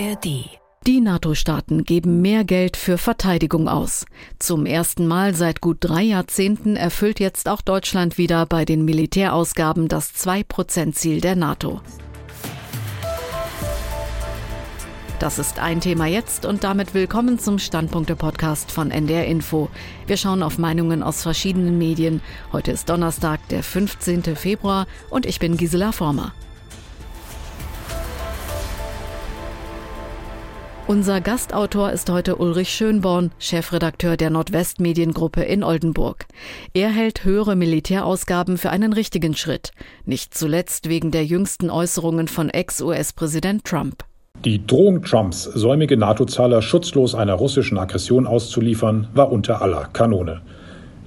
ARD. Die NATO-Staaten geben mehr Geld für Verteidigung aus. Zum ersten Mal seit gut drei Jahrzehnten erfüllt jetzt auch Deutschland wieder bei den Militärausgaben das 2-Prozent-Ziel der NATO. Das ist ein Thema jetzt und damit willkommen zum Standpunkte-Podcast von NDR Info. Wir schauen auf Meinungen aus verschiedenen Medien. Heute ist Donnerstag, der 15. Februar und ich bin Gisela Former. Unser Gastautor ist heute Ulrich Schönborn, Chefredakteur der Nordwestmediengruppe in Oldenburg. Er hält höhere Militärausgaben für einen richtigen Schritt, nicht zuletzt wegen der jüngsten Äußerungen von Ex-US-Präsident Trump. Die Drohung Trumps, säumige NATO-Zahler schutzlos einer russischen Aggression auszuliefern, war unter aller Kanone.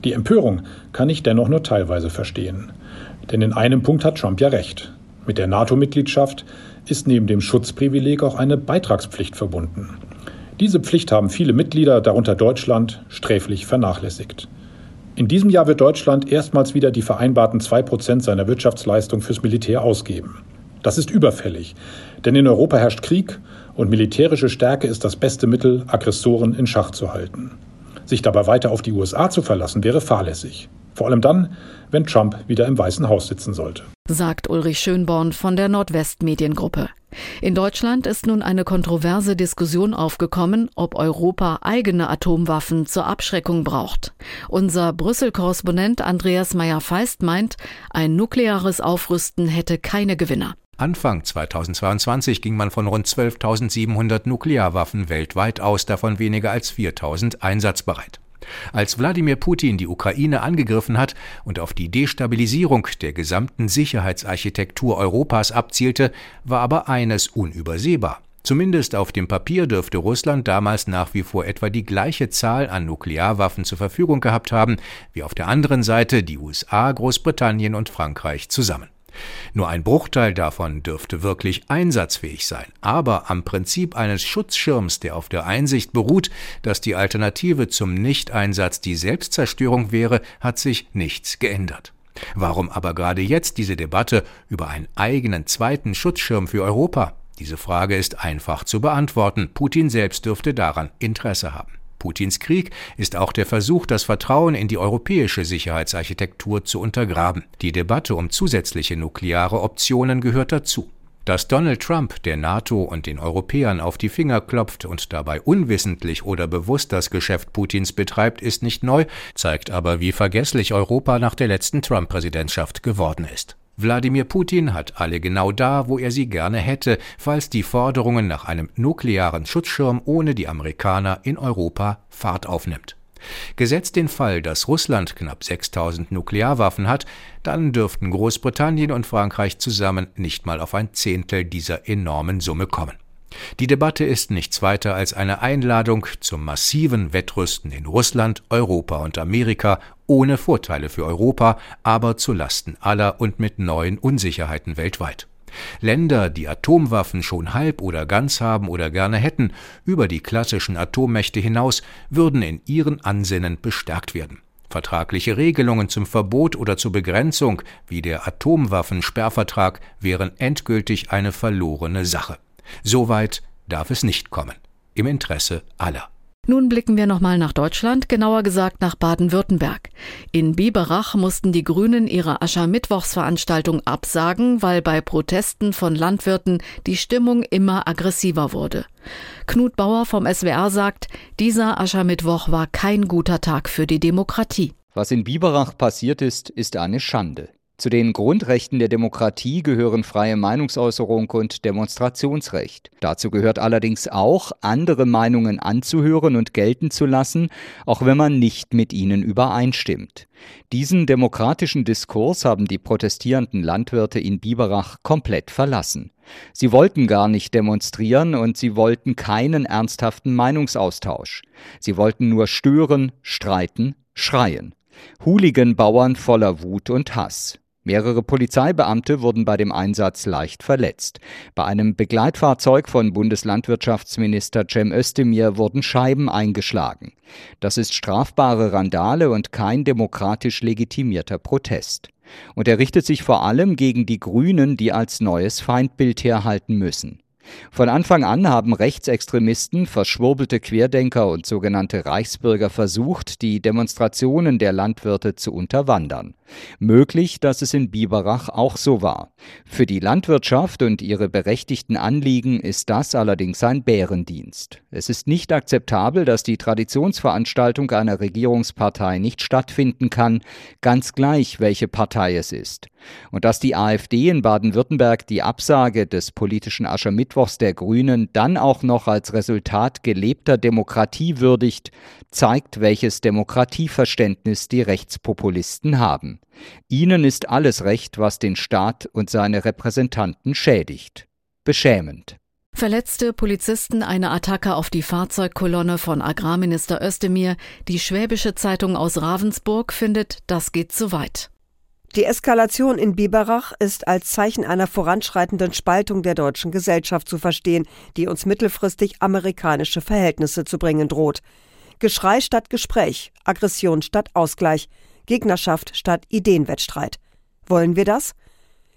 Die Empörung kann ich dennoch nur teilweise verstehen. Denn in einem Punkt hat Trump ja recht. Mit der NATO-Mitgliedschaft ist neben dem Schutzprivileg auch eine Beitragspflicht verbunden. Diese Pflicht haben viele Mitglieder, darunter Deutschland, sträflich vernachlässigt. In diesem Jahr wird Deutschland erstmals wieder die vereinbarten zwei Prozent seiner Wirtschaftsleistung fürs Militär ausgeben. Das ist überfällig, denn in Europa herrscht Krieg und militärische Stärke ist das beste Mittel, Aggressoren in Schach zu halten. Sich dabei weiter auf die USA zu verlassen, wäre fahrlässig. Vor allem dann, wenn Trump wieder im Weißen Haus sitzen sollte. Sagt Ulrich Schönborn von der Nordwestmediengruppe. In Deutschland ist nun eine kontroverse Diskussion aufgekommen, ob Europa eigene Atomwaffen zur Abschreckung braucht. Unser Brüssel-Korrespondent Andreas Meyer-Feist meint, ein nukleares Aufrüsten hätte keine Gewinner. Anfang 2022 ging man von rund 12.700 Nuklearwaffen weltweit aus, davon weniger als 4.000 einsatzbereit. Als Wladimir Putin die Ukraine angegriffen hat und auf die Destabilisierung der gesamten Sicherheitsarchitektur Europas abzielte, war aber eines unübersehbar. Zumindest auf dem Papier dürfte Russland damals nach wie vor etwa die gleiche Zahl an Nuklearwaffen zur Verfügung gehabt haben wie auf der anderen Seite die USA, Großbritannien und Frankreich zusammen. Nur ein Bruchteil davon dürfte wirklich einsatzfähig sein, aber am Prinzip eines Schutzschirms, der auf der Einsicht beruht, dass die Alternative zum Nichteinsatz die Selbstzerstörung wäre, hat sich nichts geändert. Warum aber gerade jetzt diese Debatte über einen eigenen zweiten Schutzschirm für Europa? Diese Frage ist einfach zu beantworten. Putin selbst dürfte daran Interesse haben. Putins Krieg ist auch der Versuch, das Vertrauen in die europäische Sicherheitsarchitektur zu untergraben. Die Debatte um zusätzliche nukleare Optionen gehört dazu. Dass Donald Trump der NATO und den Europäern auf die Finger klopft und dabei unwissentlich oder bewusst das Geschäft Putins betreibt, ist nicht neu, zeigt aber, wie vergesslich Europa nach der letzten Trump-Präsidentschaft geworden ist. Wladimir Putin hat alle genau da, wo er sie gerne hätte, falls die Forderungen nach einem nuklearen Schutzschirm ohne die Amerikaner in Europa Fahrt aufnimmt. Gesetzt den Fall, dass Russland knapp 6000 Nuklearwaffen hat, dann dürften Großbritannien und Frankreich zusammen nicht mal auf ein Zehntel dieser enormen Summe kommen. Die Debatte ist nichts weiter als eine Einladung zum massiven Wettrüsten in Russland, Europa und Amerika ohne Vorteile für Europa, aber zu Lasten aller und mit neuen Unsicherheiten weltweit. Länder, die Atomwaffen schon halb oder ganz haben oder gerne hätten, über die klassischen Atommächte hinaus, würden in ihren Ansinnen bestärkt werden. Vertragliche Regelungen zum Verbot oder zur Begrenzung, wie der Atomwaffensperrvertrag, wären endgültig eine verlorene Sache. So weit darf es nicht kommen. Im Interesse aller. Nun blicken wir nochmal nach Deutschland, genauer gesagt nach Baden-Württemberg. In Biberach mussten die Grünen ihre Aschermittwochsveranstaltung absagen, weil bei Protesten von Landwirten die Stimmung immer aggressiver wurde. Knut Bauer vom SWR sagt, dieser Aschermittwoch war kein guter Tag für die Demokratie. Was in Biberach passiert ist, ist eine Schande. Zu den Grundrechten der Demokratie gehören freie Meinungsäußerung und Demonstrationsrecht. Dazu gehört allerdings auch, andere Meinungen anzuhören und gelten zu lassen, auch wenn man nicht mit ihnen übereinstimmt. Diesen demokratischen Diskurs haben die protestierenden Landwirte in Biberach komplett verlassen. Sie wollten gar nicht demonstrieren und sie wollten keinen ernsthaften Meinungsaustausch. Sie wollten nur stören, streiten, schreien. Hooligan-Bauern voller Wut und Hass. Mehrere Polizeibeamte wurden bei dem Einsatz leicht verletzt. Bei einem Begleitfahrzeug von Bundeslandwirtschaftsminister Cem Özdemir wurden Scheiben eingeschlagen. Das ist strafbare Randale und kein demokratisch legitimierter Protest. Und er richtet sich vor allem gegen die Grünen, die als neues Feindbild herhalten müssen. Von Anfang an haben Rechtsextremisten, verschwurbelte Querdenker und sogenannte Reichsbürger versucht, die Demonstrationen der Landwirte zu unterwandern. Möglich, dass es in Biberach auch so war. Für die Landwirtschaft und ihre berechtigten Anliegen ist das allerdings ein Bärendienst. Es ist nicht akzeptabel, dass die Traditionsveranstaltung einer Regierungspartei nicht stattfinden kann, ganz gleich, welche Partei es ist. Und dass die AfD in Baden-Württemberg die Absage des politischen Aschermittwochs der Grünen dann auch noch als Resultat gelebter Demokratie würdigt, zeigt, welches Demokratieverständnis die Rechtspopulisten haben. Ihnen ist alles recht, was den Staat und seine Repräsentanten schädigt. Beschämend. Verletzte Polizisten eine Attacke auf die Fahrzeugkolonne von Agrarminister Özdemir. Die Schwäbische Zeitung aus Ravensburg findet, das geht zu weit. Die Eskalation in Biberach ist als Zeichen einer voranschreitenden Spaltung der deutschen Gesellschaft zu verstehen, die uns mittelfristig amerikanische Verhältnisse zu bringen droht. Geschrei statt Gespräch, Aggression statt Ausgleich, Gegnerschaft statt Ideenwettstreit. Wollen wir das?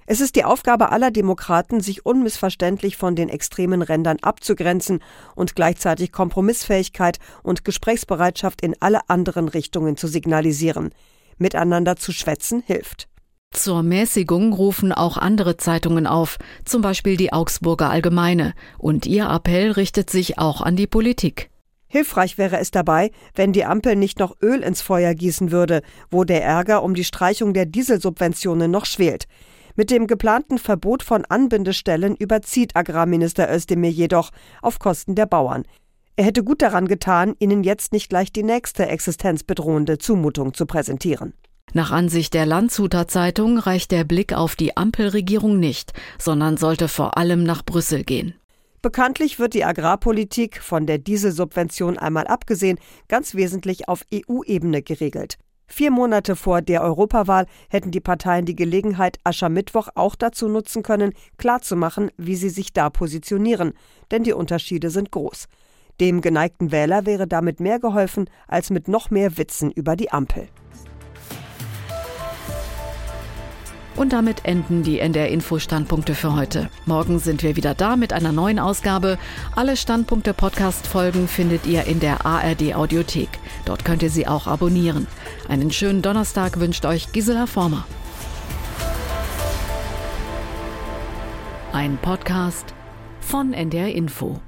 Es ist die Aufgabe aller Demokraten, sich unmissverständlich von den extremen Rändern abzugrenzen und gleichzeitig Kompromissfähigkeit und Gesprächsbereitschaft in alle anderen Richtungen zu signalisieren. Miteinander zu schwätzen hilft. Zur Mäßigung rufen auch andere Zeitungen auf, zum Beispiel die Augsburger Allgemeine, und ihr Appell richtet sich auch an die Politik. Hilfreich wäre es dabei, wenn die Ampel nicht noch Öl ins Feuer gießen würde, wo der Ärger um die Streichung der Dieselsubventionen noch schwelt. Mit dem geplanten Verbot von Anbindestellen überzieht Agrarminister Özdemir jedoch auf Kosten der Bauern. Er hätte gut daran getan, ihnen jetzt nicht gleich die nächste existenzbedrohende Zumutung zu präsentieren. Nach Ansicht der Landshuter Zeitung reicht der Blick auf die Ampelregierung nicht, sondern sollte vor allem nach Brüssel gehen. Bekanntlich wird die Agrarpolitik, von der Dieselsubvention einmal abgesehen, ganz wesentlich auf EU-Ebene geregelt. Vier Monate vor der Europawahl hätten die Parteien die Gelegenheit, Aschermittwoch auch dazu nutzen können, klarzumachen, wie sie sich da positionieren, denn die Unterschiede sind groß. Dem geneigten Wähler wäre damit mehr geholfen als mit noch mehr Witzen über die Ampel. Und damit enden die NDR Info Standpunkte für heute. Morgen sind wir wieder da mit einer neuen Ausgabe. Alle Standpunkte Podcast Folgen findet ihr in der ARD Audiothek. Dort könnt ihr sie auch abonnieren. Einen schönen Donnerstag wünscht euch Gisela Former. Ein Podcast von NDR Info.